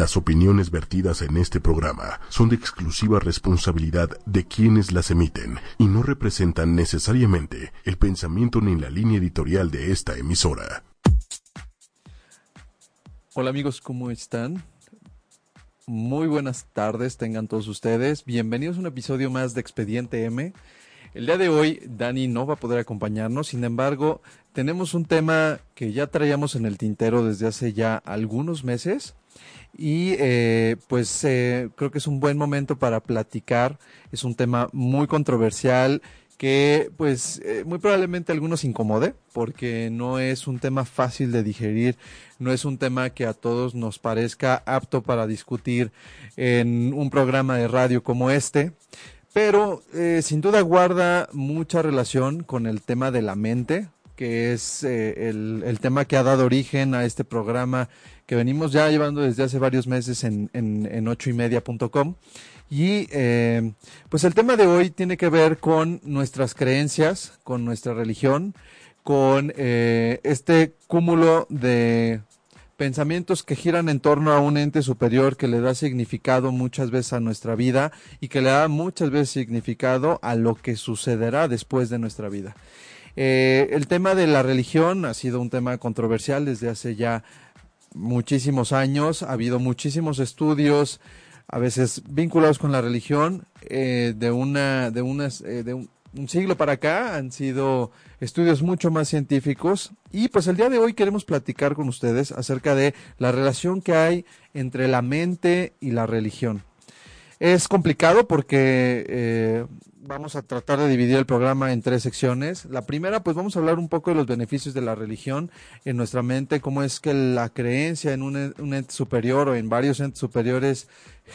Las opiniones vertidas en este programa son de exclusiva responsabilidad de quienes las emiten y no representan necesariamente el pensamiento ni la línea editorial de esta emisora. Hola amigos, ¿cómo están? Muy buenas tardes tengan todos ustedes. Bienvenidos a un episodio más de Expediente M. El día de hoy Dani no va a poder acompañarnos, sin embargo, tenemos un tema que ya traíamos en el tintero desde hace ya algunos meses y eh, pues eh, creo que es un buen momento para platicar. Es un tema muy controversial que pues eh, muy probablemente algunos incomode porque no es un tema fácil de digerir, no es un tema que a todos nos parezca apto para discutir en un programa de radio como este, pero sin duda guarda mucha relación con el tema de la mente, que es el, el tema que ha dado origen a este programa que venimos ya llevando desde hace varios meses en, en, en ochoymedia.com. Y eh, pues el tema de hoy tiene que ver con nuestras creencias, con nuestra religión, con eh, este cúmulo de pensamientos que giran en torno a un ente superior que le da significado muchas veces a nuestra vida y que le da muchas veces significado a lo que sucederá después de nuestra vida. Eh, el tema de la religión ha sido un tema controversial desde hace ya muchísimos años, ha habido muchísimos estudios, a veces vinculados con la religión, eh, de una, de unas, eh, de un, siglo para acá han sido estudios mucho más científicos y pues el día de hoy queremos platicar con ustedes acerca de la relación que hay entre la mente y la religión. Es complicado porque eh, vamos a tratar de dividir el programa en tres secciones. La primera, pues vamos a hablar un poco de los beneficios de la religión en nuestra mente, cómo es que la creencia en un, ente superior o en varios entes superiores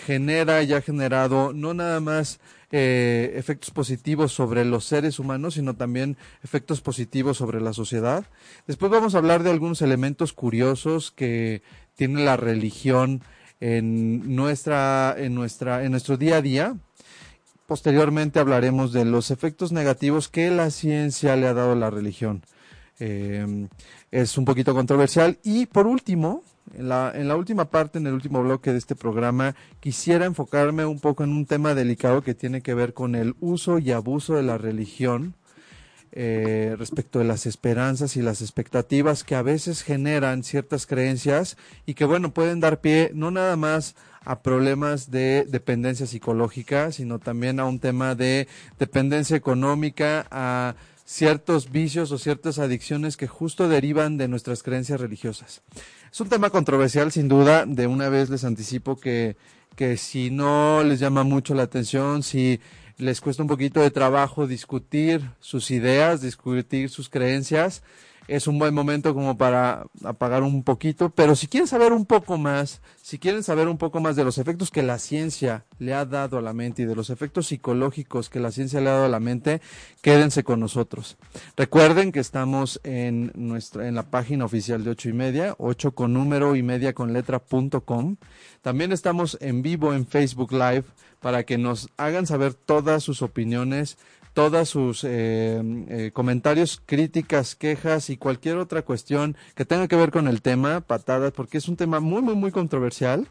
genera y ha generado no nada más eh, efectos positivos sobre los seres humanos, sino también efectos positivos sobre la sociedad. Después vamos a hablar de algunos elementos curiosos que tiene la religión en nuestra, en nuestra, en nuestro día a día posteriormente hablaremos de los efectos negativos que la ciencia le ha dado a la religión. Eh, es un poquito controversial. Y por último, en la, en la última parte, en el último bloque de este programa, quisiera enfocarme un poco en un tema delicado que tiene que ver con el uso y abuso de la religión eh, respecto de las esperanzas y las expectativas que a veces generan ciertas creencias y que, bueno, pueden dar pie no nada más a problemas de dependencia psicológica, sino también a un tema de dependencia económica, a ciertos vicios o ciertas adicciones que justo derivan de nuestras creencias religiosas. Es un tema controversial, sin duda. De una vez les anticipo que, que si no les llama mucho la atención, si les cuesta un poquito de trabajo discutir sus ideas, discutir sus creencias, es un buen momento como para apagar un poquito, pero si quieren saber un poco más, si quieren saber un poco más de los efectos que la ciencia le ha dado a la mente y de los efectos psicológicos que la ciencia le ha dado a la mente, quédense con nosotros. Recuerden que estamos en nuestra, en la página oficial de ocho y media, ocho con número y media con letra punto com. También estamos en vivo en Facebook Live para que nos hagan saber todas sus opiniones, todas sus eh, eh, comentarios, críticas, quejas y cualquier otra cuestión que tenga que ver con el tema, patadas, porque es un tema muy, muy, muy controversial.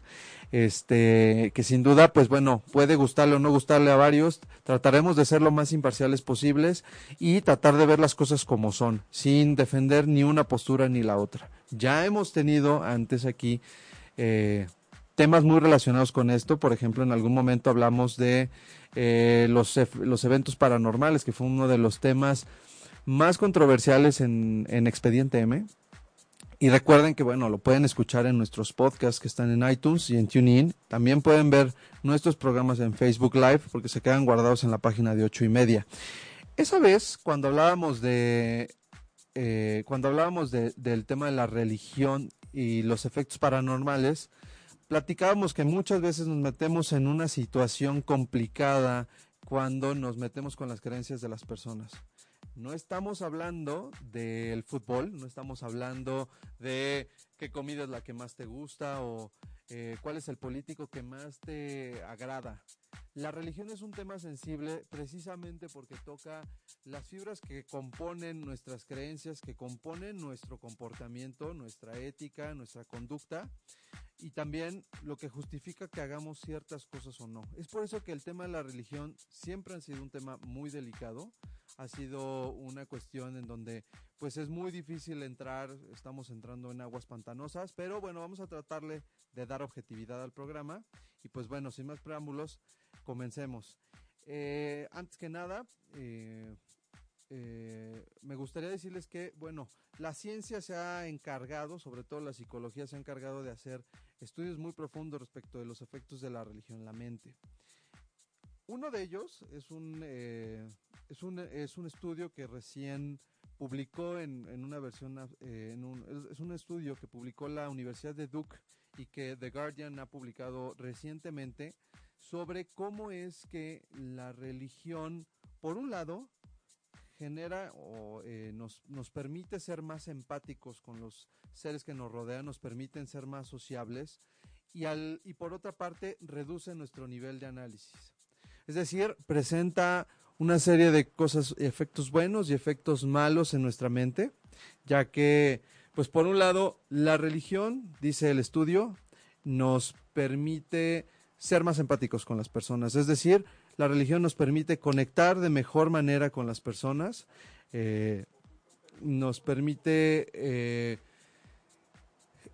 Este, que sin duda, pues bueno, puede gustarle o no gustarle a varios. Trataremos de ser lo más imparciales posibles y tratar de ver las cosas como son, sin defender ni una postura ni la otra. Ya hemos tenido antes aquí eh, temas muy relacionados con esto. Por ejemplo, en algún momento hablamos de eh, los, eventos paranormales, que fue uno de los temas más controversiales en, en Expediente M. Y recuerden que, bueno, lo pueden escuchar en nuestros podcasts que están en iTunes y en TuneIn. También pueden ver nuestros programas en Facebook Live porque se quedan guardados en la página de ocho y media. Esa vez, cuando hablábamos de, eh, cuando hablábamos de, del tema de la religión y los efectos paranormales, platicábamos que muchas veces nos metemos en una situación complicada cuando nos metemos con las creencias de las personas. No estamos hablando del fútbol, no estamos hablando de qué comida es la que más te gusta o eh, cuál es el político que más te agrada. La religión es un tema sensible precisamente porque toca las fibras que componen nuestras creencias, que componen nuestro comportamiento, nuestra ética, nuestra conducta y también lo que justifica que hagamos ciertas cosas o no. Es por eso que el tema de la religión siempre ha sido un tema muy delicado, ha sido una cuestión en donde pues es muy difícil entrar, estamos entrando en aguas pantanosas, pero bueno, vamos a tratarle de dar objetividad al programa y pues bueno, sin más preámbulos, comencemos. Eh, antes que nada, eh, eh, me gustaría decirles que, bueno, la ciencia se ha encargado, sobre todo la psicología se ha encargado de hacer estudios muy profundos respecto de los efectos de la religión en la mente. Uno de ellos es un, eh, es un, es un estudio que recién publicó en, en una versión, en un, es un estudio que publicó la Universidad de Duke y que The Guardian ha publicado recientemente sobre cómo es que la religión, por un lado, genera o eh, nos, nos permite ser más empáticos con los seres que nos rodean, nos permiten ser más sociables y, al, y por otra parte reduce nuestro nivel de análisis. Es decir, presenta una serie de cosas, efectos buenos y efectos malos en nuestra mente, ya que, pues por un lado, la religión, dice el estudio, nos permite ser más empáticos con las personas, es decir, la religión nos permite conectar de mejor manera con las personas, eh, nos permite eh,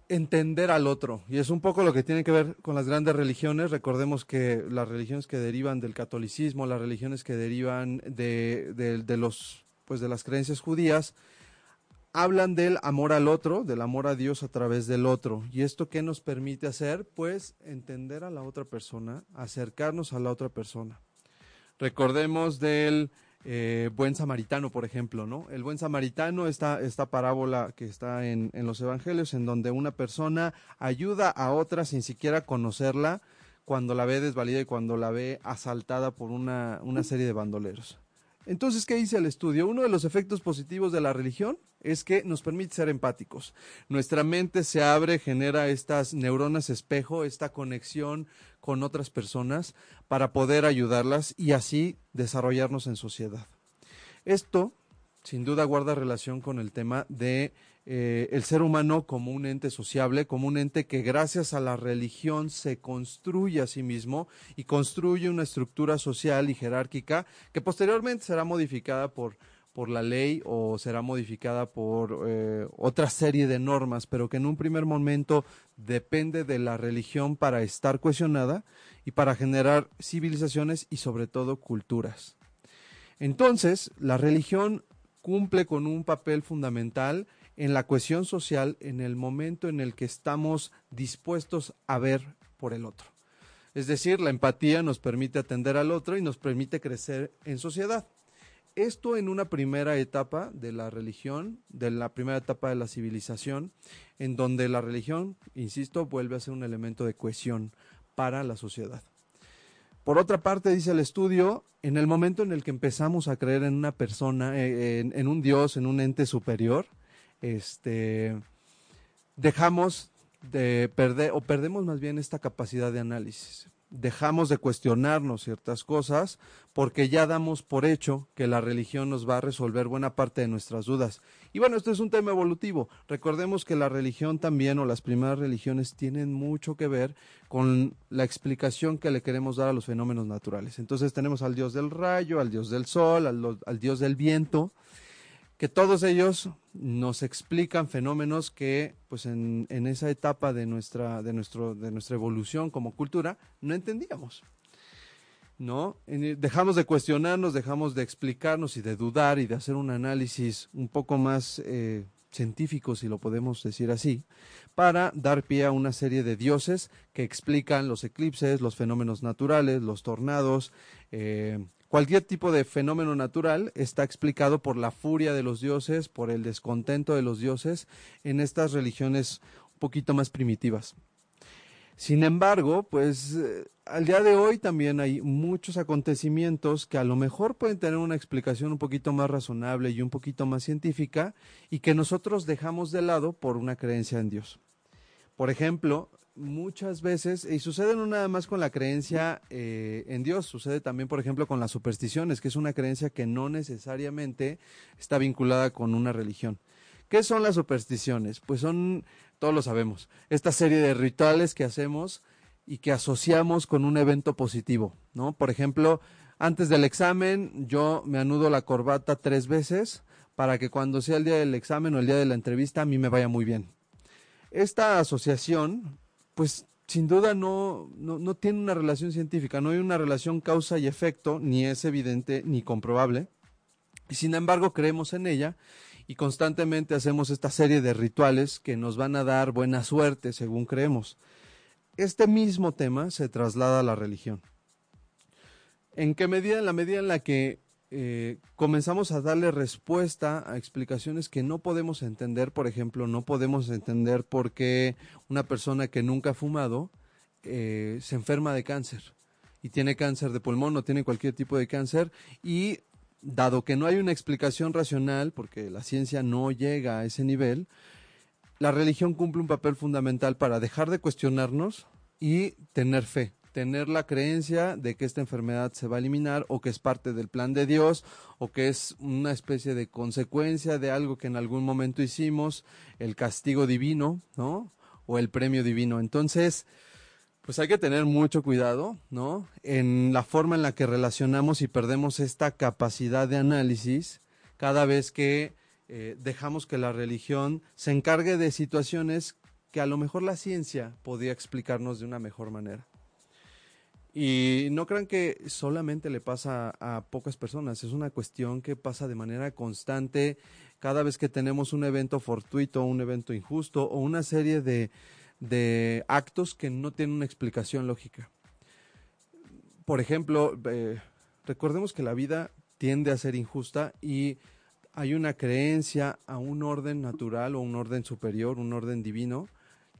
entender al otro. Y es un poco lo que tiene que ver con las grandes religiones. Recordemos que las religiones que derivan del catolicismo, las religiones que derivan de, de los, pues de las creencias judías, hablan del amor al otro, del amor a Dios a través del otro. ¿Y esto qué nos permite hacer? Pues entender a la otra persona, acercarnos a la otra persona. Recordemos del eh, buen samaritano, por ejemplo, ¿no? El buen samaritano, esta, esta parábola que está en, en, los evangelios, en donde una persona ayuda a otra sin siquiera conocerla cuando la ve desvalida y cuando la ve asaltada por una, una serie de bandoleros. Entonces, ¿qué dice el estudio? Uno de los efectos positivos de la religión es que nos permite ser empáticos. Nuestra mente se abre, genera estas neuronas espejo, esta conexión con otras personas para poder ayudarlas y así desarrollarnos en sociedad. Esto, sin duda, guarda relación con el tema de eh, el ser humano como un ente sociable, como un ente que gracias a la religión se construye a sí mismo y construye una estructura social y jerárquica que posteriormente será modificada por por la ley o será modificada por eh, otra serie de normas, pero que en un primer momento depende de la religión para estar cohesionada y para generar civilizaciones y sobre todo culturas. Entonces, la religión cumple con un papel fundamental en la cohesión social en el momento en el que estamos dispuestos a ver por el otro. Es decir, la empatía nos permite atender al otro y nos permite crecer en sociedad. Esto en una primera etapa de la religión, de la primera etapa de la civilización, en donde la religión, insisto, vuelve a ser un elemento de cohesión para la sociedad. Por otra parte, dice el estudio, en el momento en el que empezamos a creer en una persona, eh, en, en un Dios, en un ente superior, este, dejamos de perder, o perdemos más bien esta capacidad de análisis dejamos de cuestionarnos ciertas cosas porque ya damos por hecho que la religión nos va a resolver buena parte de nuestras dudas. Y bueno, esto es un tema evolutivo. Recordemos que la religión también o las primeras religiones tienen mucho que ver con la explicación que le queremos dar a los fenómenos naturales. Entonces tenemos al dios del rayo, al dios del sol, al, al dios del viento que todos ellos nos explican fenómenos que pues en, en, esa etapa de nuestra, de, nuestro, de nuestra evolución como cultura no entendíamos. ¿No? Dejamos de cuestionarnos, dejamos de explicarnos y de dudar y de hacer un análisis un poco más eh, científico, si lo podemos decir así, para dar pie a una serie de dioses que explican los eclipses, los fenómenos naturales, los tornados, eh, Cualquier tipo de fenómeno natural está explicado por la furia de los dioses, por el descontento de los dioses en estas religiones un poquito más primitivas. Sin embargo, pues eh, al día de hoy también hay muchos acontecimientos que a lo mejor pueden tener una explicación un poquito más razonable y un poquito más científica y que nosotros dejamos de lado por una creencia en Dios. Por ejemplo, muchas veces, y sucede no nada más con la creencia eh, en Dios, sucede también, por ejemplo, con las supersticiones, que es una creencia que no necesariamente está vinculada con una religión. ¿Qué son las supersticiones? Pues son todos lo sabemos. Esta serie de rituales que hacemos y que asociamos con un evento positivo, ¿no? Por ejemplo, antes del examen yo me anudo la corbata tres veces para que cuando sea el día del examen o el día de la entrevista a mí me vaya muy bien. Esta asociación, pues sin duda no, no, no tiene una relación científica, no hay una relación causa y efecto, ni es evidente ni comprobable. Y sin embargo creemos en ella y constantemente hacemos esta serie de rituales que nos van a dar buena suerte, según creemos. Este mismo tema se traslada a la religión. ¿En qué medida? En la medida en la que eh, comenzamos a darle respuesta a explicaciones que no podemos entender. Por ejemplo, no podemos entender por qué una persona que nunca ha fumado eh, se enferma de cáncer y tiene cáncer de pulmón o tiene cualquier tipo de cáncer y dado que no hay una explicación racional, porque la ciencia no llega a ese nivel, la religión cumple un papel fundamental para dejar de cuestionarnos y tener fe tener la creencia de que esta enfermedad se va a eliminar o que es parte del plan de Dios o que es una especie de consecuencia de algo que en algún momento hicimos, el castigo divino, ¿no? O el premio divino. Entonces, pues hay que tener mucho cuidado, ¿no? En la forma en la que relacionamos y perdemos esta capacidad de análisis cada vez que eh, dejamos que la religión se encargue de situaciones que a lo mejor la ciencia podía explicarnos de una mejor manera. Y no crean que solamente le pasa a pocas personas, es una cuestión que pasa de manera constante cada vez que tenemos un evento fortuito, un evento injusto o una serie de, de actos que no tienen una explicación lógica. Por ejemplo, eh, recordemos que la vida tiende a ser injusta y hay una creencia a un orden natural o un orden superior, un orden divino,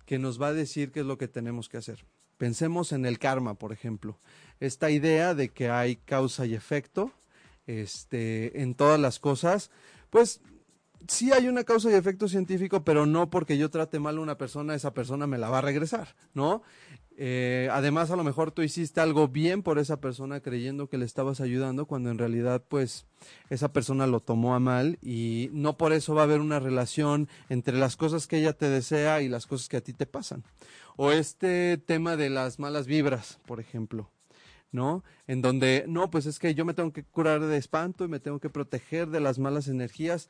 que nos va a decir qué es lo que tenemos que hacer. Pensemos en el karma, por ejemplo. Esta idea de que hay causa y efecto este, en todas las cosas, pues sí hay una causa y efecto científico, pero no porque yo trate mal a una persona, esa persona me la va a regresar, ¿no? Eh, además, a lo mejor tú hiciste algo bien por esa persona creyendo que le estabas ayudando, cuando en realidad, pues, esa persona lo tomó a mal y no por eso va a haber una relación entre las cosas que ella te desea y las cosas que a ti te pasan. O este tema de las malas vibras, por ejemplo. ¿no? En donde, no, pues es que yo me tengo que curar de espanto y me tengo que proteger de las malas energías.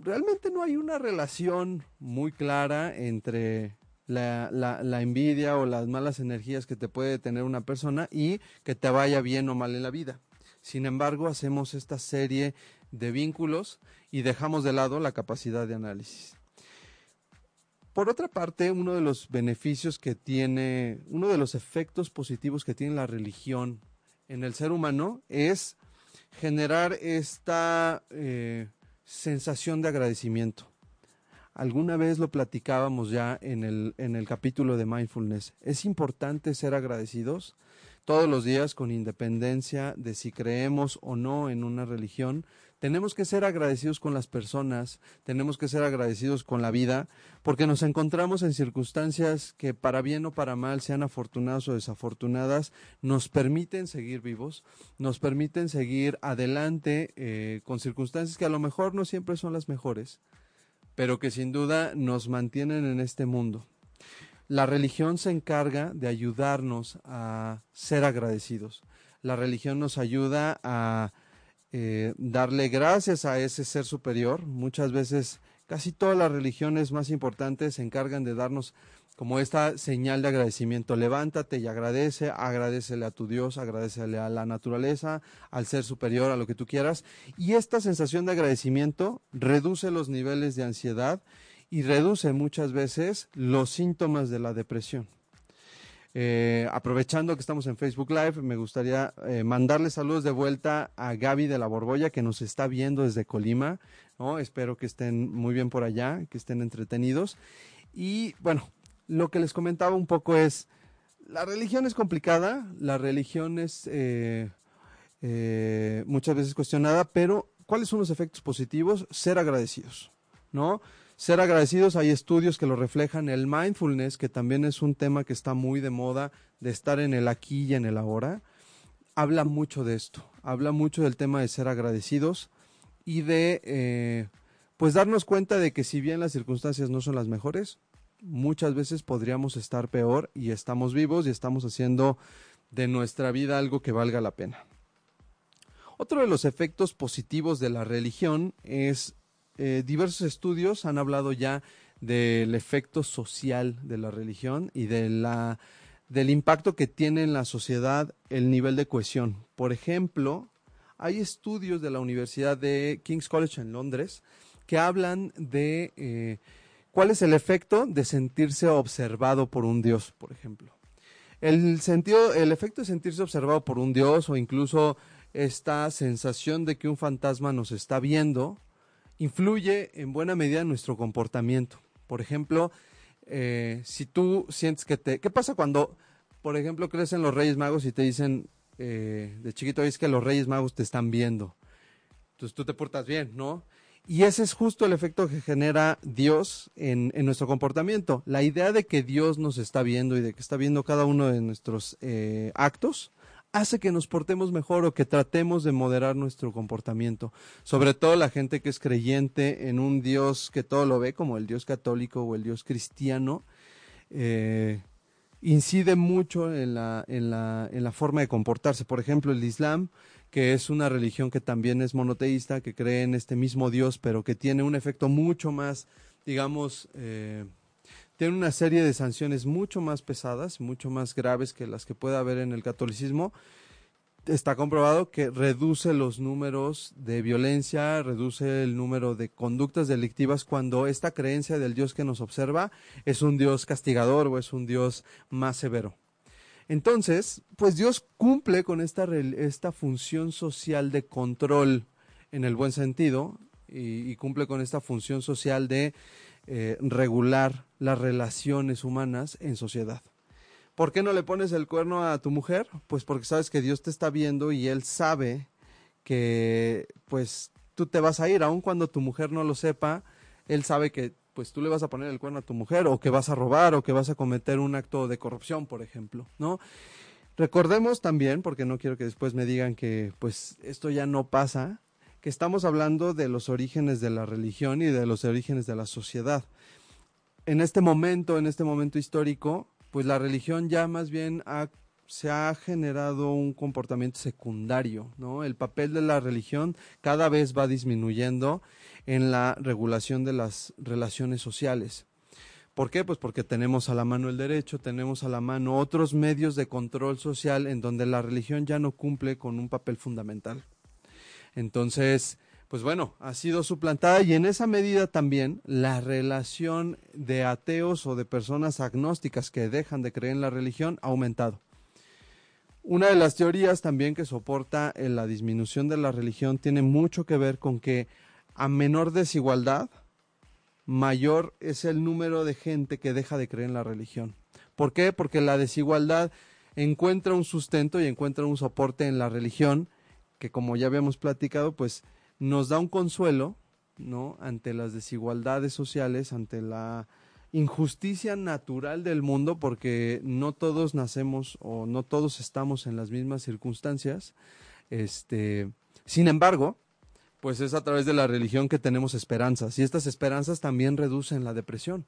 Realmente no hay una relación muy clara entre la, envidia o las malas energías que te puede tener una persona y que te vaya bien o mal en la vida. Sin embargo, hacemos esta serie de vínculos y dejamos de lado la capacidad de análisis. Por otra parte, uno de los beneficios que tiene, uno de los efectos positivos que tiene la religión en el ser humano es generar esta eh, sensación de agradecimiento. Alguna vez lo platicábamos ya en el, en el capítulo de mindfulness. Es importante ser agradecidos todos los días con independencia de si creemos o no en una religión. Tenemos que ser agradecidos con las personas, tenemos que ser agradecidos con la vida, porque nos encontramos en circunstancias que para bien o para mal, sean afortunadas o desafortunadas, nos permiten seguir vivos, nos permiten seguir adelante eh, con circunstancias que a lo mejor no siempre son las mejores pero que sin duda nos mantienen en este mundo. La religión se encarga de ayudarnos a ser agradecidos. La religión nos ayuda a eh, darle gracias a ese ser superior. Muchas veces, casi todas las religiones más importantes se encargan de darnos como esta señal de agradecimiento. Levántate y agradece, agradecele a tu Dios, agradecele a la naturaleza, al ser superior, a lo que tú quieras. Y esta sensación de agradecimiento reduce los niveles de ansiedad y reduce muchas veces los síntomas de la depresión. Eh, aprovechando que estamos en Facebook Live, me gustaría eh, mandarle saludos de vuelta a Gaby de la Borbolla, que nos está viendo desde Colima. Espero que estén muy bien por allá, que estén entretenidos. Y bueno, lo que les comentaba un poco es, la religión es complicada, la religión es eh, eh, muchas veces cuestionada, pero ¿cuáles son los efectos positivos? Ser agradecidos, ¿no? Ser agradecidos, hay estudios que lo reflejan, el mindfulness, que también es un tema que está muy de moda, de estar en el aquí y en el ahora, habla mucho de esto, habla mucho del tema de ser agradecidos y de, eh, pues darnos cuenta de que si bien las circunstancias no son las mejores, muchas veces podríamos estar peor y estamos vivos y estamos haciendo de nuestra vida algo que valga la pena. Otro de los efectos positivos de la religión es eh, diversos estudios han hablado ya del efecto social de la religión y de la, del impacto que tiene en la sociedad el nivel de cohesión. Por ejemplo, hay estudios de la Universidad de King's College en Londres que hablan de eh, cuál es el efecto de sentirse observado por un Dios, por ejemplo. El sentido, el efecto de sentirse observado por un Dios o incluso esta sensación de que un fantasma nos está viendo influye en buena medida en nuestro comportamiento. Por ejemplo, eh, si tú sientes que te... ¿Qué pasa cuando, por ejemplo, crees en los Reyes Magos y te dicen eh, de chiquito, es que los Reyes Magos te están viendo? Entonces tú te portas bien, ¿no? Y ese es justo el efecto que genera Dios en, nuestro comportamiento. La idea de que Dios nos está viendo y de que está viendo cada uno de nuestros eh, actos hace que nos portemos mejor o que tratemos de moderar nuestro comportamiento. Sobre todo la gente que es creyente en un Dios que todo lo ve, como el Dios católico o el Dios cristiano, eh, incide mucho en la, en, la, en la forma de comportarse. Por ejemplo, el Islam, que es una religión que también es monoteísta, que cree en este mismo Dios, pero que tiene un efecto mucho más, digamos, eh, tiene una serie de sanciones mucho más pesadas, mucho más graves que las que puede haber en el catolicismo. Está comprobado que reduce los números de violencia, reduce el número de conductas delictivas cuando esta creencia del Dios que nos observa es un Dios castigador o es un Dios más severo. Entonces, pues Dios cumple con esta, esta función social de control en el buen sentido y, cumple con esta función social de eh, regular las relaciones humanas en sociedad. ¿Por qué no le pones el cuerno a tu mujer? Pues porque sabes que Dios te está viendo y Él sabe que pues tú te vas a ir, aun cuando tu mujer no lo sepa, Él sabe que pues tú le vas a poner el cuerno a tu mujer o que vas a robar o que vas a cometer un acto de corrupción, por ejemplo, ¿no? Recordemos también, porque no quiero que después me digan que pues esto ya no pasa, que estamos hablando de los orígenes de la religión y de los orígenes de la sociedad. En este momento, en este momento histórico, pues la religión ya más bien se ha generado un comportamiento secundario, ¿no? El papel de la religión cada vez va disminuyendo en la regulación de las relaciones sociales. ¿Por qué? Pues porque tenemos a la mano el derecho, tenemos a la mano otros medios de control social en donde la religión ya no cumple con un papel fundamental. Entonces, pues bueno, ha sido suplantada y en esa medida también la relación de ateos o de personas agnósticas que dejan de creer en la religión ha aumentado. Una de las teorías también que soporta en la disminución de la religión tiene mucho que ver con que a menor desigualdad, mayor es el número de gente que deja de creer en la religión. ¿Por qué? Porque la desigualdad encuentra un sustento y encuentra un soporte en la religión que como ya habíamos platicado, pues nos da un consuelo, ¿no? Ante las desigualdades sociales, ante la injusticia natural del mundo, porque no todos nacemos o no todos estamos en las mismas circunstancias. Este, sin embargo, pues es a través de la religión que tenemos esperanzas y estas esperanzas también reducen la depresión.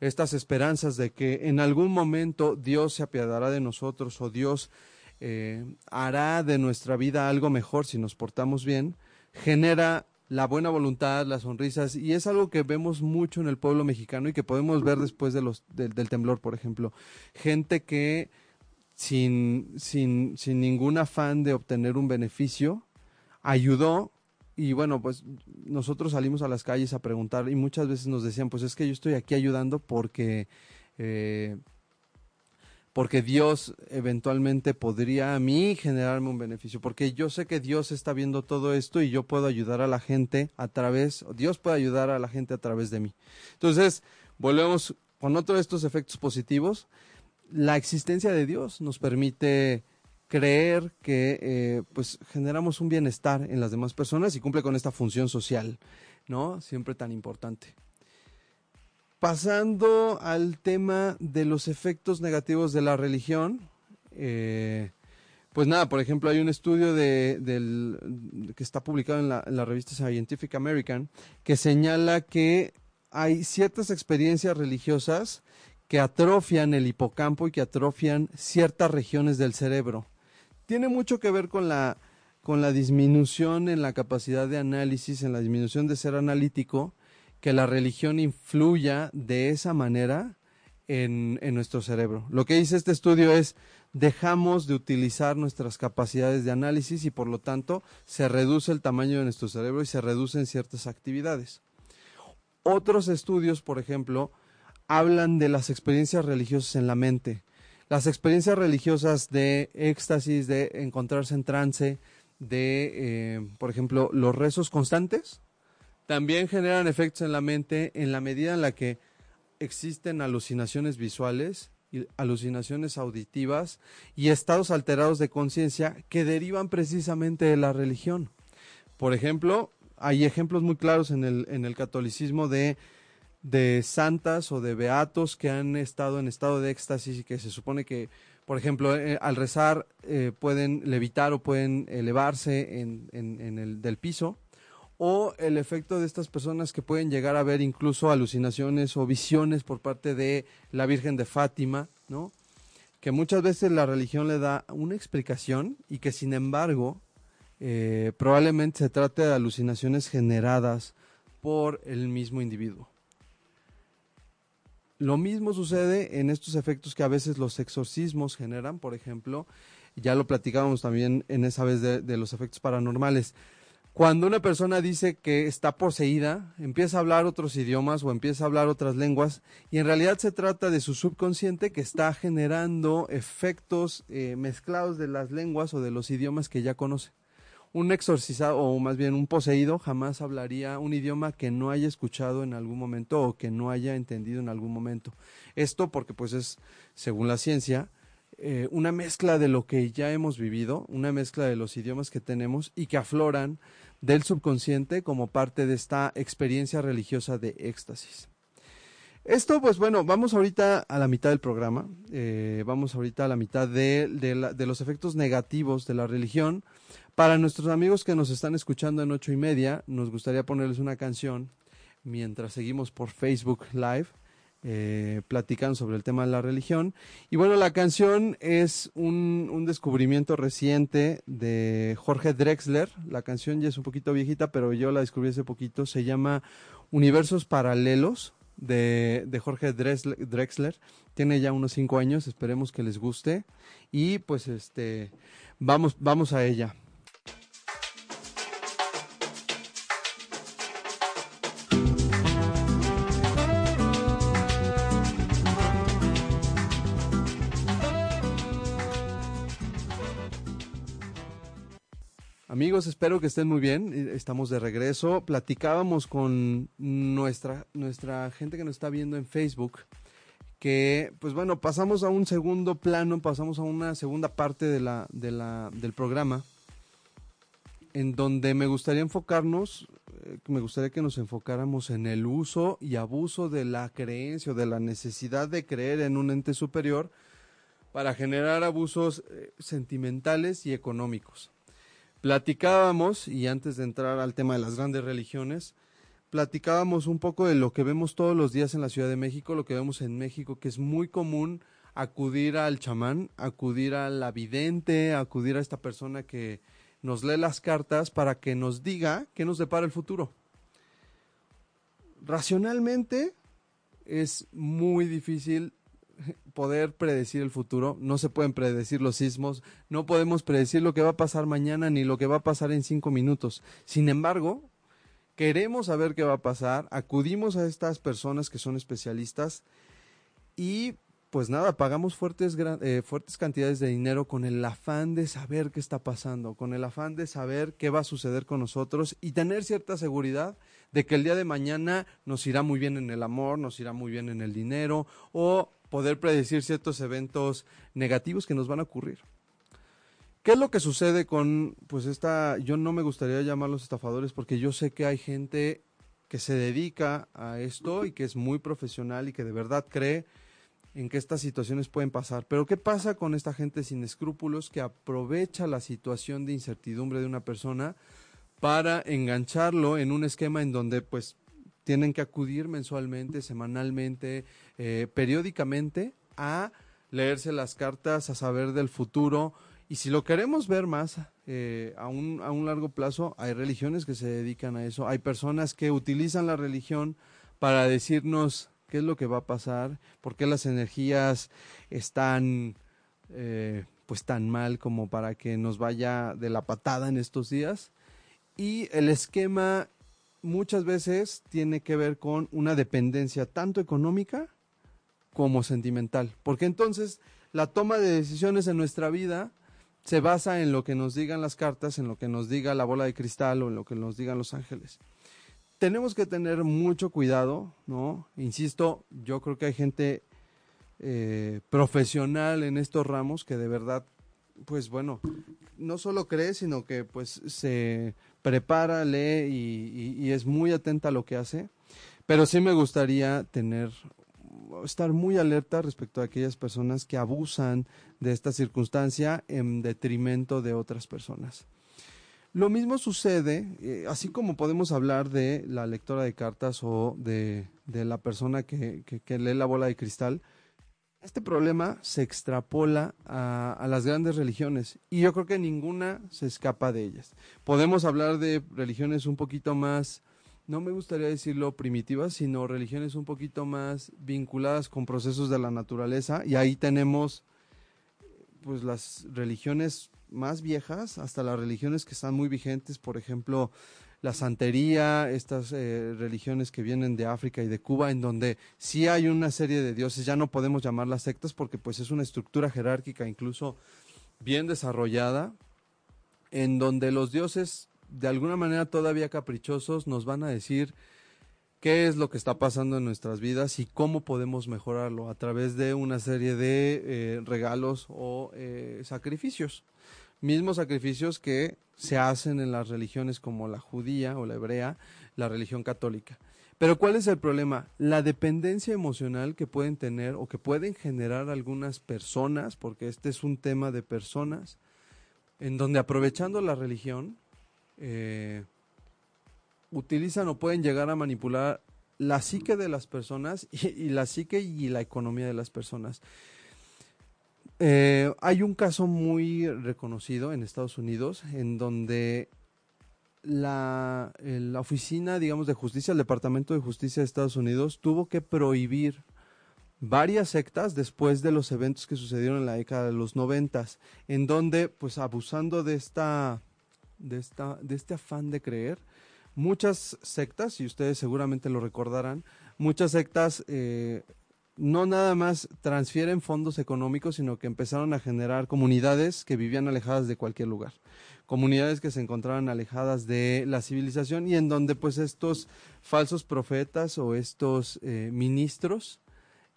Estas esperanzas de que en algún momento Dios se apiadará de nosotros o Dios eh, hará de nuestra vida algo mejor si nos portamos bien, genera la buena voluntad, las sonrisas, y es algo que vemos mucho en el pueblo mexicano y que podemos ver después de los, del temblor, por ejemplo. Gente que sin, sin, sin ningún afán de obtener un beneficio, ayudó y bueno, pues nosotros salimos a las calles a preguntar y muchas veces nos decían, pues es que yo estoy aquí ayudando porque... Eh, porque Dios eventualmente podría a mí generarme un beneficio, porque yo sé que Dios está viendo todo esto y yo puedo ayudar a la gente a través, Dios puede ayudar a la gente a través de mí. Entonces, volvemos con otro de estos efectos positivos. La existencia de Dios nos permite creer que eh, pues generamos un bienestar en las demás personas y cumple con esta función social, ¿no? Siempre tan importante. Pasando al tema de los efectos negativos de la religión, eh, pues nada, por ejemplo, hay un estudio de, que está publicado en la, revista Scientific American que señala que hay ciertas experiencias religiosas que atrofian el hipocampo y que atrofian ciertas regiones del cerebro. Tiene mucho que ver con la, con la disminución en la capacidad de análisis, en la disminución de ser analítico, que la religión influya de esa manera en, nuestro cerebro. Lo que dice este estudio es, dejamos de utilizar nuestras capacidades de análisis y por lo tanto se reduce el tamaño de nuestro cerebro y se reducen ciertas actividades. Otros estudios, por ejemplo, hablan de las experiencias religiosas en la mente. Las experiencias religiosas de éxtasis, de encontrarse en trance, de, eh, por ejemplo, los rezos constantes, también generan efectos en la mente en la medida en la que existen alucinaciones visuales, alucinaciones auditivas y estados alterados de conciencia que derivan precisamente de la religión. Por ejemplo, hay ejemplos muy claros en el, en el catolicismo de santas o de beatos que han estado en estado de éxtasis y que se supone que, por ejemplo, eh, al rezar eh, pueden levitar o pueden elevarse del piso, o el efecto de estas personas que pueden llegar a ver incluso alucinaciones o visiones por parte de la Virgen de Fátima, ¿no? Que muchas veces la religión le da una explicación y que sin embargo eh, probablemente se trate de alucinaciones generadas por el mismo individuo. Lo mismo sucede en estos efectos que a veces los exorcismos generan, por ejemplo, ya lo platicábamos también en esa vez de, los efectos paranormales. Cuando una persona dice que está poseída, empieza a hablar otros idiomas o empieza a hablar otras lenguas y en realidad se trata de su subconsciente que está generando efectos eh, mezclados de las lenguas o de los idiomas que ya conoce un exorcizado o más bien un poseído jamás hablaría un idioma que no haya escuchado en algún momento o que no haya entendido en algún momento. Esto porque pues es, según la ciencia, eh, una mezcla de lo que ya hemos vivido, una mezcla de los idiomas que tenemos y que afloran del subconsciente como parte de esta experiencia religiosa de éxtasis. Esto, pues bueno, vamos ahorita a la mitad del programa, eh, vamos ahorita a la mitad de, de los efectos negativos de la religión. Para nuestros amigos que nos están escuchando en ocho y media, nos gustaría ponerles una canción mientras seguimos por Facebook Live. Eh, platicando sobre el tema de la religión. Y bueno, la canción es un, descubrimiento reciente de Jorge Drexler. La canción ya es un poquito viejita, pero yo la descubrí hace poquito. Se llama Universos Paralelos de, de Jorge Drexler. Tiene ya unos cinco años, esperemos que les guste. Y pues este, vamos, vamos a ella. Amigos, espero que estén muy bien. Eh, estamos de regreso. Platicábamos con nuestra, nuestra gente que nos está viendo en Facebook que, pues bueno, pasamos a un segundo plano, pasamos a una segunda parte de la, de la, del programa, en donde me gustaría enfocarnos, eh, me gustaría que nos enfocáramos en el uso y abuso de la creencia o de la necesidad de creer en un ente superior para generar abusos eh, sentimentales y económicos. Platicábamos, y antes de entrar al tema de las grandes religiones, platicábamos un poco de lo que vemos todos los días en la Ciudad de México, lo que vemos en México, que es muy común acudir al chamán, acudir a la vidente, acudir a esta persona que nos lee las cartas para que nos diga qué nos depara el futuro. Racionalmente es muy difícil poder predecir el futuro, no se pueden predecir los sismos, no podemos predecir lo que va a pasar mañana ni lo que va a pasar en cinco minutos. Sin embargo, queremos saber qué va a pasar, acudimos a estas personas que son especialistas y pues nada, pagamos fuertes, eh, fuertes cantidades de dinero con el afán de saber qué está pasando, con el afán de saber qué va a suceder con nosotros y tener cierta seguridad de que el día de mañana nos irá muy bien en el amor, nos irá muy bien en el dinero o poder predecir ciertos eventos negativos que nos van a ocurrir. ¿Qué es lo que sucede con, pues esta, yo no me gustaría llamarlos estafadores porque yo sé que hay gente que se dedica a esto y que es muy profesional y que de verdad cree en que estas situaciones pueden pasar. Pero ¿qué pasa con esta gente sin escrúpulos que aprovecha la situación de incertidumbre de una persona para engancharlo en un esquema en donde pues tienen que acudir mensualmente, semanalmente, eh, periódicamente a leerse las cartas, a saber del futuro. Y si lo queremos ver más eh, a, un, a un largo plazo, hay religiones que se dedican a eso. Hay personas que utilizan la religión para decirnos qué es lo que va a pasar, por qué las energías están eh, pues tan mal como para que nos vaya de la patada en estos días. Y el esquema muchas veces tiene que ver con una dependencia tanto económica como sentimental, porque entonces la toma de decisiones en nuestra vida se basa en lo que nos digan las cartas, en lo que nos diga la bola de cristal o en lo que nos digan los ángeles. Tenemos que tener mucho cuidado, ¿no? Insisto, yo creo que hay gente eh, profesional en estos ramos que de verdad, pues bueno, no solo cree, sino que pues se prepara, lee y, es muy atenta a lo que hace. Pero sí me gustaría tener estar muy alerta respecto a aquellas personas que abusan de esta circunstancia en detrimento de otras personas. Lo mismo sucede, eh, así como podemos hablar de la lectora de cartas o de, la persona que, lee la bola de cristal, este problema se extrapola a, las grandes religiones y yo creo que ninguna se escapa de ellas. Podemos hablar de religiones un poquito más, no me gustaría decirlo primitivas, sino religiones un poquito más vinculadas con procesos de la naturaleza y ahí tenemos pues las religiones más viejas hasta las religiones que están muy vigentes, por ejemplo, la santería, estas eh, religiones que vienen de África y de Cuba, en donde sí hay una serie de dioses, ya no podemos llamarlas sectas porque pues es una estructura jerárquica incluso bien desarrollada, en donde los dioses de alguna manera todavía caprichosos nos van a decir qué es lo que está pasando en nuestras vidas y cómo podemos mejorarlo a través de una serie de eh, regalos o eh, sacrificios mismos sacrificios que se hacen en las religiones como la judía o la hebrea, la religión católica. Pero ¿cuál es el problema? La dependencia emocional que pueden tener o que pueden generar algunas personas, porque este es un tema de personas, en donde aprovechando la religión, eh, utilizan o pueden llegar a manipular la psique de las personas y la psique y la economía de las personas. Eh, hay un caso muy reconocido en Estados Unidos en donde la, la, oficina, digamos, de justicia, el Departamento de Justicia de Estados Unidos tuvo que prohibir varias sectas después de los eventos que sucedieron en la década de los noventas, en donde, pues, abusando de esta, de esta, de este afán de creer, muchas sectas, y ustedes seguramente lo recordarán, muchas sectas eh, no nada más transfieren fondos económicos, sino que empezaron a generar comunidades que vivían alejadas de cualquier lugar, comunidades que se encontraban alejadas de la civilización y en donde pues estos falsos profetas o estos eh, ministros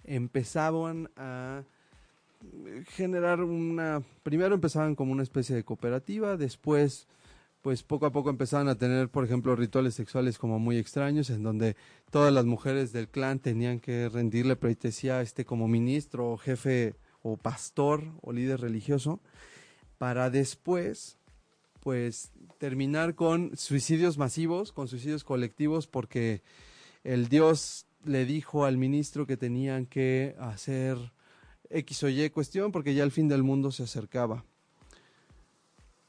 empezaban a generar una, primero empezaban como una especie de cooperativa, después pues poco a poco empezaban a tener, por ejemplo, rituales sexuales como muy extraños, en donde todas las mujeres del clan tenían que rendirle pleitesía a este como ministro o jefe o pastor o líder religioso, para después, pues, terminar con suicidios masivos, con suicidios colectivos, porque el dios le dijo al ministro que tenían que hacer X o Y cuestión, porque ya el fin del mundo se acercaba.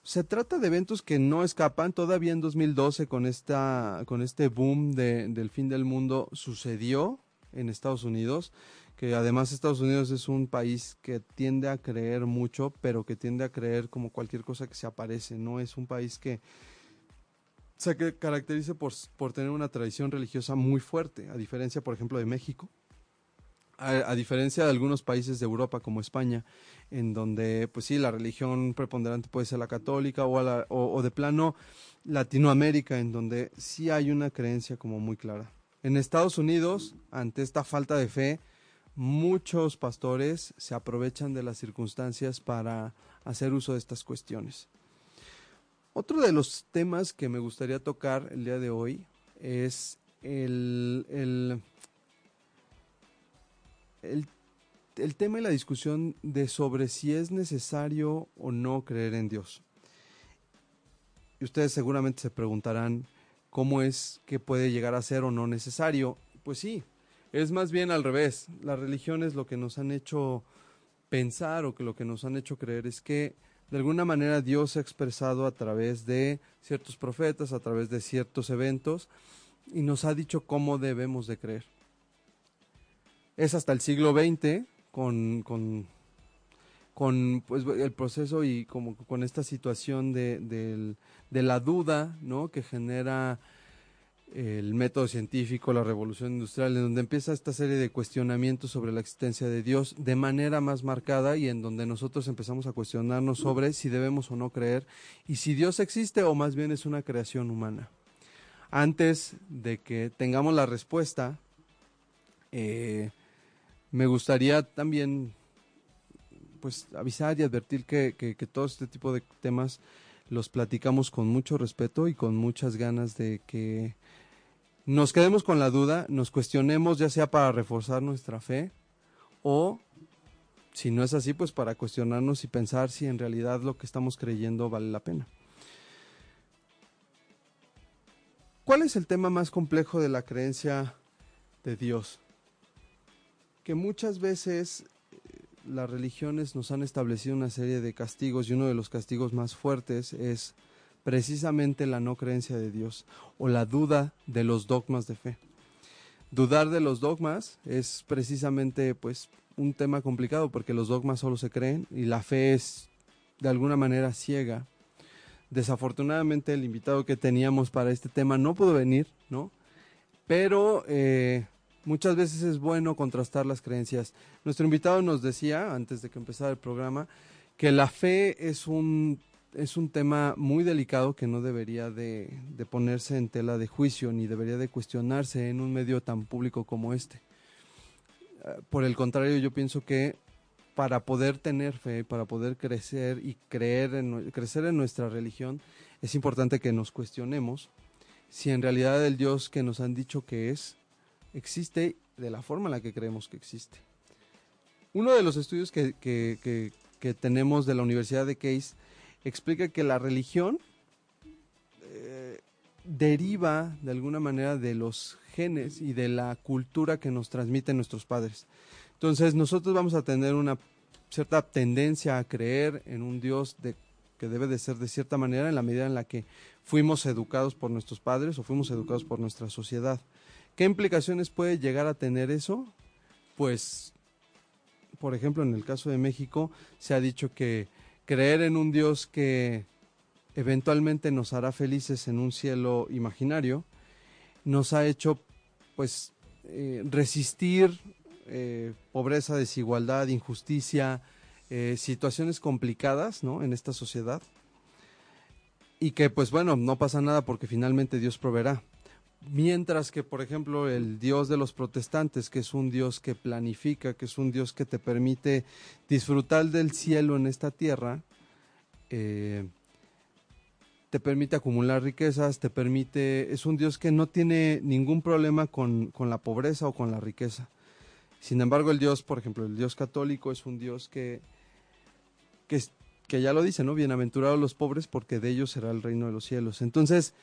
Se trata de eventos que no escapan. Todavía en 2012, con, esta, con este boom de, del fin del mundo, sucedió en Estados Unidos, que además Estados Unidos es un país que tiende a creer mucho, pero que tiende a creer como cualquier cosa que se aparece. No es un país que se caracterice por, por tener una tradición religiosa muy fuerte, a diferencia, por ejemplo, de México a, diferencia de algunos países de Europa como España, en donde, pues sí, la religión preponderante puede ser la católica o, o, de plano Latinoamérica, en donde sí hay una creencia como muy clara. En Estados Unidos, ante esta falta de fe, muchos pastores se aprovechan de las circunstancias para hacer uso de estas cuestiones. Otro de los temas que me gustaría tocar el día de hoy es el, el el, el tema y la discusión de sobre si es necesario o no creer en Dios. Y ustedes seguramente se preguntarán, cómo es que puede llegar a ser o no necesario. Pues sí, es más bien al revés. Las religiones lo que nos han hecho pensar o que lo que nos han hecho creer es que de alguna manera Dios se ha expresado a través de ciertos profetas, a través de ciertos eventos y nos ha dicho cómo debemos de creer. Es hasta el siglo XX con, con, con pues, el proceso y como con esta situación de, de la duda ¿no? que genera el método científico, la revolución industrial, en donde empieza esta serie de cuestionamientos sobre la existencia de Dios de manera más marcada y en donde nosotros empezamos a cuestionarnos sobre si debemos o no creer y si Dios existe o más bien es una creación humana. Antes de que tengamos la respuesta, eh, me gustaría también pues avisar y advertir que, que, todo este tipo de temas los platicamos con mucho respeto y con muchas ganas de que nos quedemos con la duda, nos cuestionemos ya sea para reforzar nuestra fe o si no es así, pues para cuestionarnos y pensar si en realidad lo que estamos creyendo vale la pena. ¿Cuál es el tema más complejo de la creencia de Dios? Que muchas veces eh, las religiones nos han establecido una serie de castigos y uno de los castigos más fuertes es precisamente la no creencia de Dios o la duda de los dogmas de fe. Dudar de los dogmas es precisamente pues un tema complicado porque los dogmas solo se creen y la fe es de alguna manera ciega. Desafortunadamente el invitado que teníamos para este tema no pudo venir, ¿no? Pero eh, muchas veces es bueno contrastar las creencias. Nuestro invitado nos decía, antes de que empezara el programa, que la fe es un es un tema muy delicado que no debería de, ponerse en tela de juicio ni debería de cuestionarse en un medio tan público como este. Eh, por el contrario, yo pienso que para poder tener fe, para poder crecer y creer en, crecer en nuestra religión, es importante que nos cuestionemos si en realidad el Dios que nos han dicho que es, existe de la forma en la que creemos que existe. Uno de los estudios que, que tenemos de la Universidad de Case explica que la religión eh, deriva de alguna manera de los genes y de la cultura que nos transmiten nuestros padres. Entonces nosotros vamos a tener una cierta tendencia a creer en un Dios de, que debe de ser de cierta manera en la medida en la que fuimos educados por nuestros padres o fuimos educados por nuestra sociedad. ¿Qué implicaciones puede llegar a tener eso? Pues, por ejemplo, en el caso de México se ha dicho que creer en un Dios que eventualmente nos hará felices en un cielo imaginario, nos ha hecho pues eh, resistir eh, pobreza, desigualdad, injusticia, eh, situaciones complicadas ¿no? en esta sociedad. Y que pues bueno, no pasa nada porque finalmente Dios proveerá. Mientras que, por ejemplo, el Dios de los protestantes, que es un Dios que planifica, que es un Dios que te permite disfrutar del cielo en esta tierra, eh, te permite acumular riquezas, te permite, es un Dios que no tiene ningún problema con, con la pobreza o con la riqueza. Sin embargo, el Dios, por ejemplo, el Dios católico es un Dios que, que, que ya lo dice, ¿no? Bienaventurados los pobres porque de ellos será el reino de los cielos. Entonces,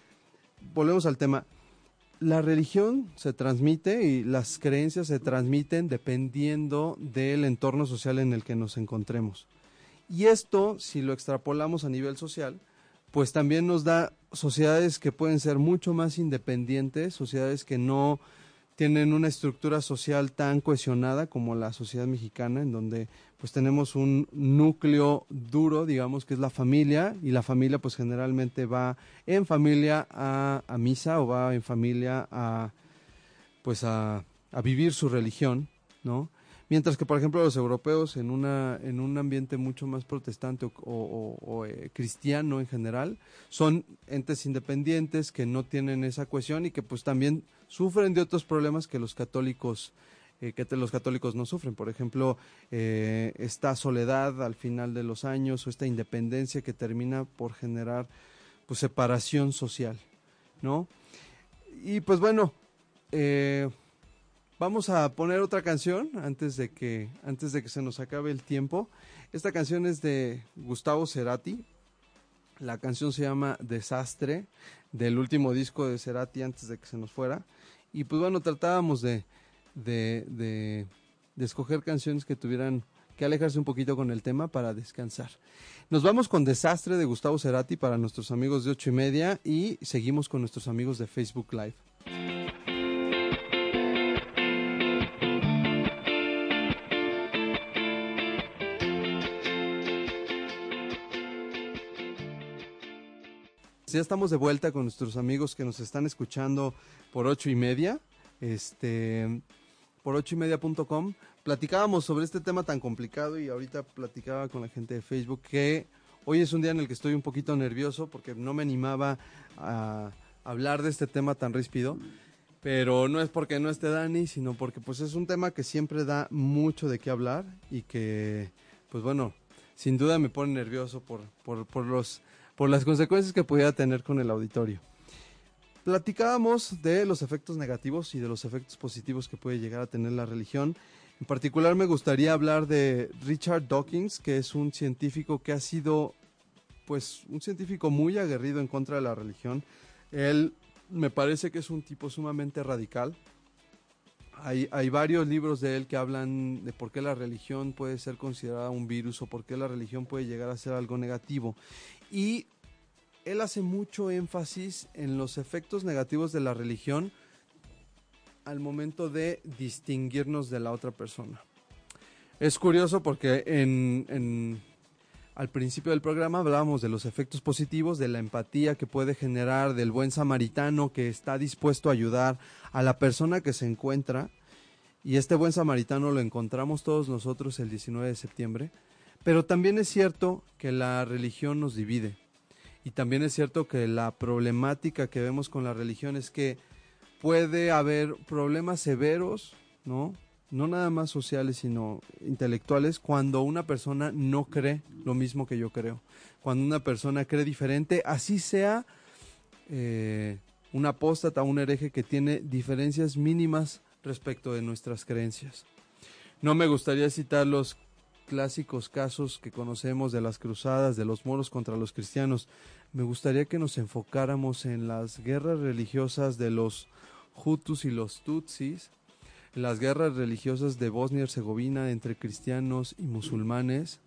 volvemos al tema la religión se transmite y las creencias se transmiten dependiendo del entorno social en el que nos encontremos. Y esto, si lo extrapolamos a nivel social, pues también nos da sociedades que pueden ser mucho más independientes, sociedades que no tienen una estructura social tan cohesionada como la sociedad mexicana, en donde pues tenemos un núcleo duro, digamos, que es la familia, y la familia pues generalmente va en familia a, misa o va en familia a pues a, a vivir su religión, ¿no? Mientras que, por ejemplo, los europeos en, una, en un ambiente mucho más protestante o, eh, cristiano en general, son entes independientes que no tienen esa cohesión y que pues también sufren de otros problemas que los católicos eh, que los católicos no sufren. Por ejemplo, eh, esta soledad al final de los años o esta independencia que termina por generar pues separación social, ¿no? Y pues bueno, Vamos a poner otra canción antes de que antes de que se nos acabe el tiempo. Esta canción es de Gustavo Cerati. La canción se llama Desastre. del último disco de Cerati antes de que se nos fuera. Y pues bueno, tratábamos de, de, de, de escoger canciones que tuvieran que alejarse un poquito con el tema para descansar. Nos vamos con Desastre de Gustavo Cerati para nuestros amigos de ocho y media y seguimos con nuestros amigos de Facebook Live. Ya estamos de vuelta con nuestros amigos que nos están escuchando por ocho y media, este, por ocho y media.com. Platicábamos sobre este tema tan complicado y ahorita platicaba con la gente de Facebook que hoy es un día en el que estoy un poquito nervioso porque no me animaba a hablar de este tema tan ríspido. Pero no es porque no esté Dani, sino porque pues es un tema que siempre da mucho de qué hablar y que, pues bueno, sin duda me pone nervioso por, por, por los por las consecuencias que pudiera tener con el auditorio. Platicábamos de los efectos negativos y de los efectos positivos que puede llegar a tener la religión. En particular me gustaría hablar de Richard Dawkins, que es un científico que ha sido pues un científico muy aguerrido en contra de la religión. Él me parece que es un tipo sumamente radical. Hay, hay, varios libros de él que hablan de por qué la religión puede ser considerada un virus o por qué la religión puede llegar a ser algo negativo. Y él hace mucho énfasis en los efectos negativos de la religión al momento de distinguirnos de la otra persona. Es curioso porque en, al principio del programa hablábamos de los efectos positivos, de la empatía que puede generar, del buen samaritano que está dispuesto a ayudar a la persona que se encuentra. Y este buen samaritano lo encontramos todos nosotros el 19 de septiembre. Pero también es cierto que la religión nos divide. Y también es cierto que la problemática que vemos con la religión es que puede haber problemas severos, ¿no? No nada más sociales, sino intelectuales, cuando una persona no cree lo mismo que yo creo. Cuando una persona cree diferente, así sea eh, un apóstata, un hereje que tiene diferencias mínimas respecto de nuestras creencias. No me gustaría citar los clásicos casos que conocemos de las cruzadas de los moros contra los cristianos, me gustaría que nos enfocáramos en las guerras religiosas de los Hutus y los Tutsis, en las guerras religiosas de Bosnia y Herzegovina entre cristianos y musulmanes,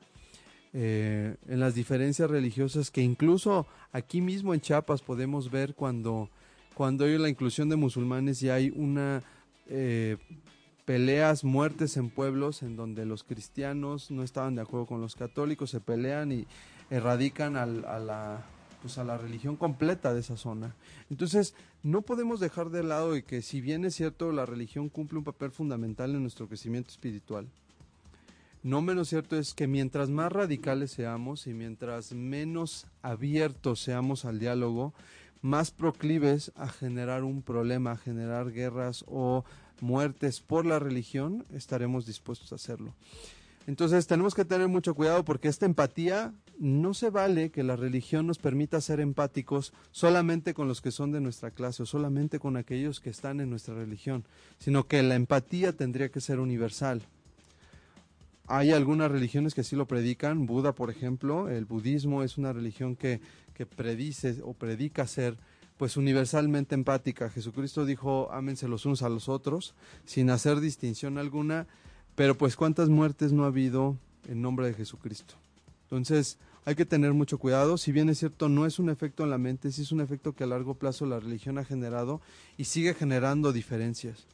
eh, en las diferencias religiosas que incluso aquí mismo en Chiapas podemos ver cuando, cuando hay la inclusión de musulmanes y hay una eh, peleas, muertes en pueblos en donde los cristianos no estaban de acuerdo con los católicos, se pelean y erradican a, la, pues a la religión completa de esa zona. Entonces, no podemos dejar de lado de que si bien es cierto la religión cumple un papel fundamental en nuestro crecimiento espiritual, no menos cierto es que mientras más radicales seamos y mientras menos abiertos seamos al diálogo, más proclives a generar un problema, a generar guerras o muertes por la religión, estaremos dispuestos a hacerlo. Entonces tenemos que tener mucho cuidado porque esta empatía no se vale que la religión nos permita ser empáticos solamente con los que son de nuestra clase o solamente con aquellos que están en nuestra religión, sino que la empatía tendría que ser universal. Hay algunas religiones que así lo predican, Buda por ejemplo, el budismo es una religión que, que predice o predica ser pues universalmente empática. Jesucristo dijo, ámense los unos a los otros, sin hacer distinción alguna, pero pues cuántas muertes no ha habido en nombre de Jesucristo. Entonces, hay que tener mucho cuidado, si bien es cierto, no es un efecto en la mente, sí es un efecto que a largo plazo la religión ha generado y sigue generando diferencias,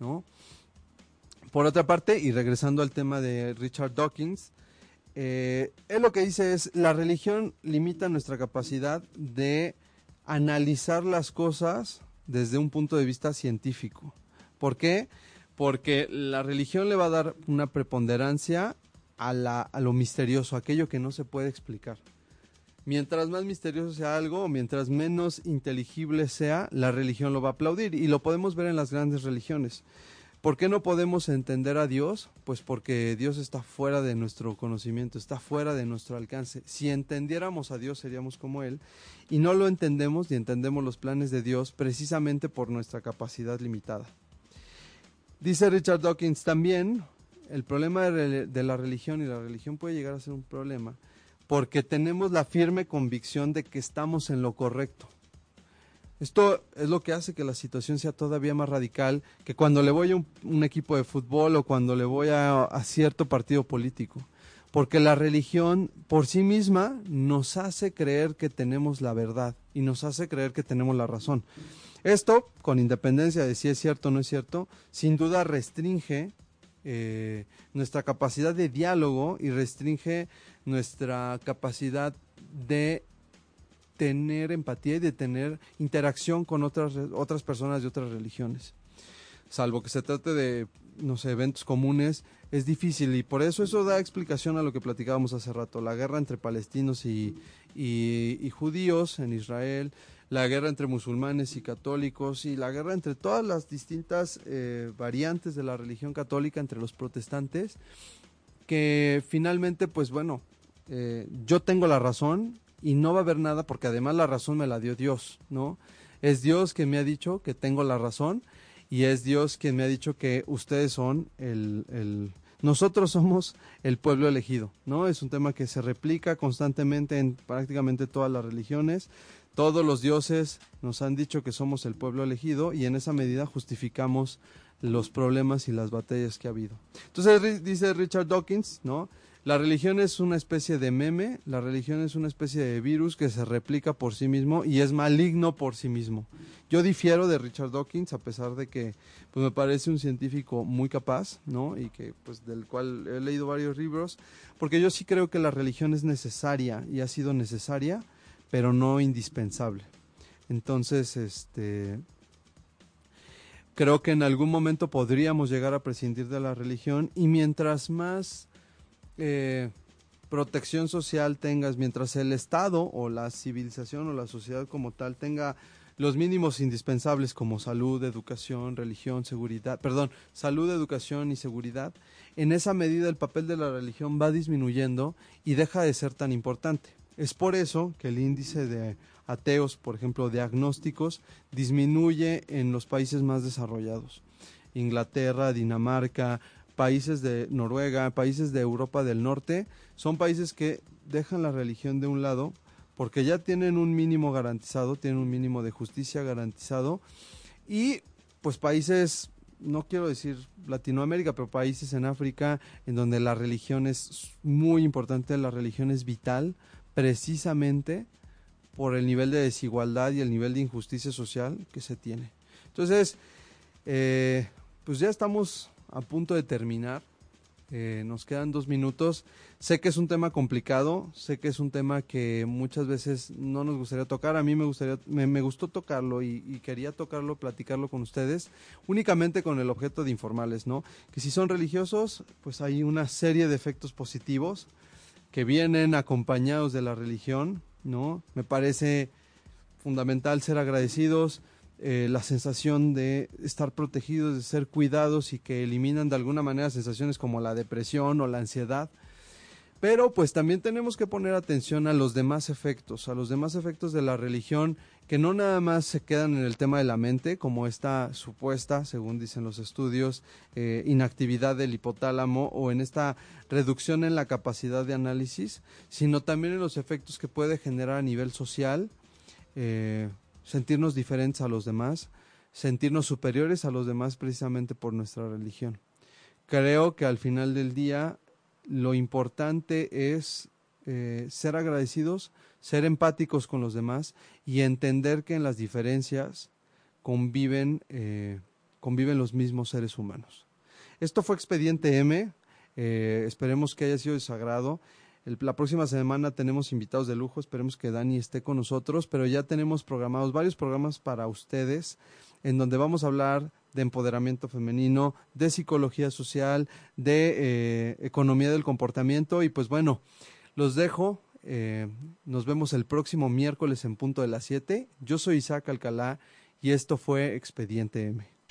¿no? Por otra parte, y regresando al tema de Richard Dawkins, eh, él lo que dice es, la religión limita nuestra capacidad de analizar las cosas desde un punto de vista científico. ¿Por qué? Porque la religión le va a dar una preponderancia a, la, lo misterioso, aquello que no se puede explicar. Mientras más misterioso sea algo, mientras menos inteligible sea, la religión lo va a aplaudir. Y lo podemos ver en las grandes religiones. ¿Por qué no podemos entender a Dios? Pues porque Dios está fuera de nuestro conocimiento, está fuera de nuestro alcance. Si entendiéramos a Dios seríamos como Él y no lo entendemos ni entendemos los planes de Dios precisamente por nuestra capacidad limitada. Dice Richard Dawkins también, el problema de la religión y la religión puede llegar a ser un problema porque tenemos la firme convicción de que estamos en lo correcto Esto es lo que hace que la situación sea todavía más radical que cuando le voy a un, equipo de fútbol o cuando le voy a, cierto partido político. Porque la religión por sí misma nos hace creer que tenemos la verdad y nos hace creer que tenemos la razón. Esto, con independencia de si es cierto o no es cierto, sin duda restringe eh, nuestra capacidad de diálogo y restringe nuestra capacidad de tener empatía y de tener interacción con otras, otras personas de otras religiones. Salvo que se trate de, no sé, eventos comunes, es difícil y por eso eso da explicación a lo que platicábamos hace rato, la guerra entre palestinos y, y, judíos en Israel, la guerra entre musulmanes y católicos y la guerra entre todas las distintas eh, variantes de la religión católica, entre los protestantes, que finalmente, pues bueno, eh, yo tengo la razón y no va a haber nada porque además la razón me la dio Dios, ¿no? Es Dios que me ha dicho que tengo la razón y es Dios quien me ha dicho que ustedes son el, el nosotros somos el pueblo elegido, ¿no? Es un tema que se replica constantemente en prácticamente todas las religiones. Todos los dioses nos han dicho que somos el pueblo elegido y en esa medida justificamos los problemas y las batallas que ha habido. Entonces dice Richard Dawkins, ¿no? La religión es una especie de meme, la religión es una especie de virus que se replica por sí mismo y es maligno por sí mismo. Yo difiero de Richard Dawkins a pesar de que pues me parece un científico muy capaz, ¿no? Y que pues del cual he leído varios libros, porque yo sí creo que la religión es necesaria y ha sido necesaria, pero no indispensable. Entonces, este creo que en algún momento podríamos llegar a prescindir de la religión y mientras más eh, protección social tengas, mientras el Estado o la civilización o la sociedad como tal tenga los mínimos indispensables como salud, educación, religión, seguridad, perdón, salud, educación y seguridad, en esa medida el papel de la religión va disminuyendo y deja de ser tan importante. Es por eso que el índice de ateos, por ejemplo, de agnósticos, disminuye en los países más desarrollados. Inglaterra, Dinamarca, países de Noruega, países de Europa del Norte, son países que dejan la religión de un lado porque ya tienen un mínimo garantizado, tienen un mínimo de justicia garantizado y pues países, no quiero decir Latinoamérica, pero países en África en donde la religión es muy importante, la religión es vital precisamente por el nivel de desigualdad y el nivel de injusticia social que se tiene. Entonces, eh, pues ya estamos a punto de terminar. Eh, nos quedan dos minutos. Sé que es un tema complicado, sé que es un tema que muchas veces no nos gustaría tocar. A mí me gustaría, me, gustó tocarlo y, quería tocarlo, platicarlo con ustedes, únicamente con el objeto de informarles, ¿no? Que si son religiosos, pues hay una serie de efectos positivos que vienen acompañados de la religión, ¿no? Me parece fundamental ser agradecidos eh, la sensación de estar protegidos, de ser cuidados y que eliminan de alguna manera sensaciones como la depresión o la ansiedad. Pero pues también tenemos que poner atención a los demás efectos, a los demás efectos de la religión que no nada más se quedan en el tema de la mente, como esta supuesta, según dicen los estudios, eh, inactividad del hipotálamo o en esta reducción en la capacidad de análisis, sino también en los efectos que puede generar a nivel social, eh, sentirnos diferentes a los demás, sentirnos superiores a los demás precisamente por nuestra religión. Creo que al final del día lo importante es eh, ser agradecidos, ser empáticos con los demás y entender que en las diferencias conviven, eh, conviven los mismos seres humanos. Esto fue Expediente M. Eh, esperemos que haya sido de sagrado la próxima semana tenemos invitados de lujo, esperemos que Dani esté con nosotros, pero ya tenemos programados varios programas para ustedes en donde vamos a hablar de empoderamiento femenino, de psicología social, de eh, economía del comportamiento y pues bueno, los dejo. Eh, nos vemos el próximo miércoles en punto de las 7. Yo soy Isaac Alcalá y esto fue Expediente M.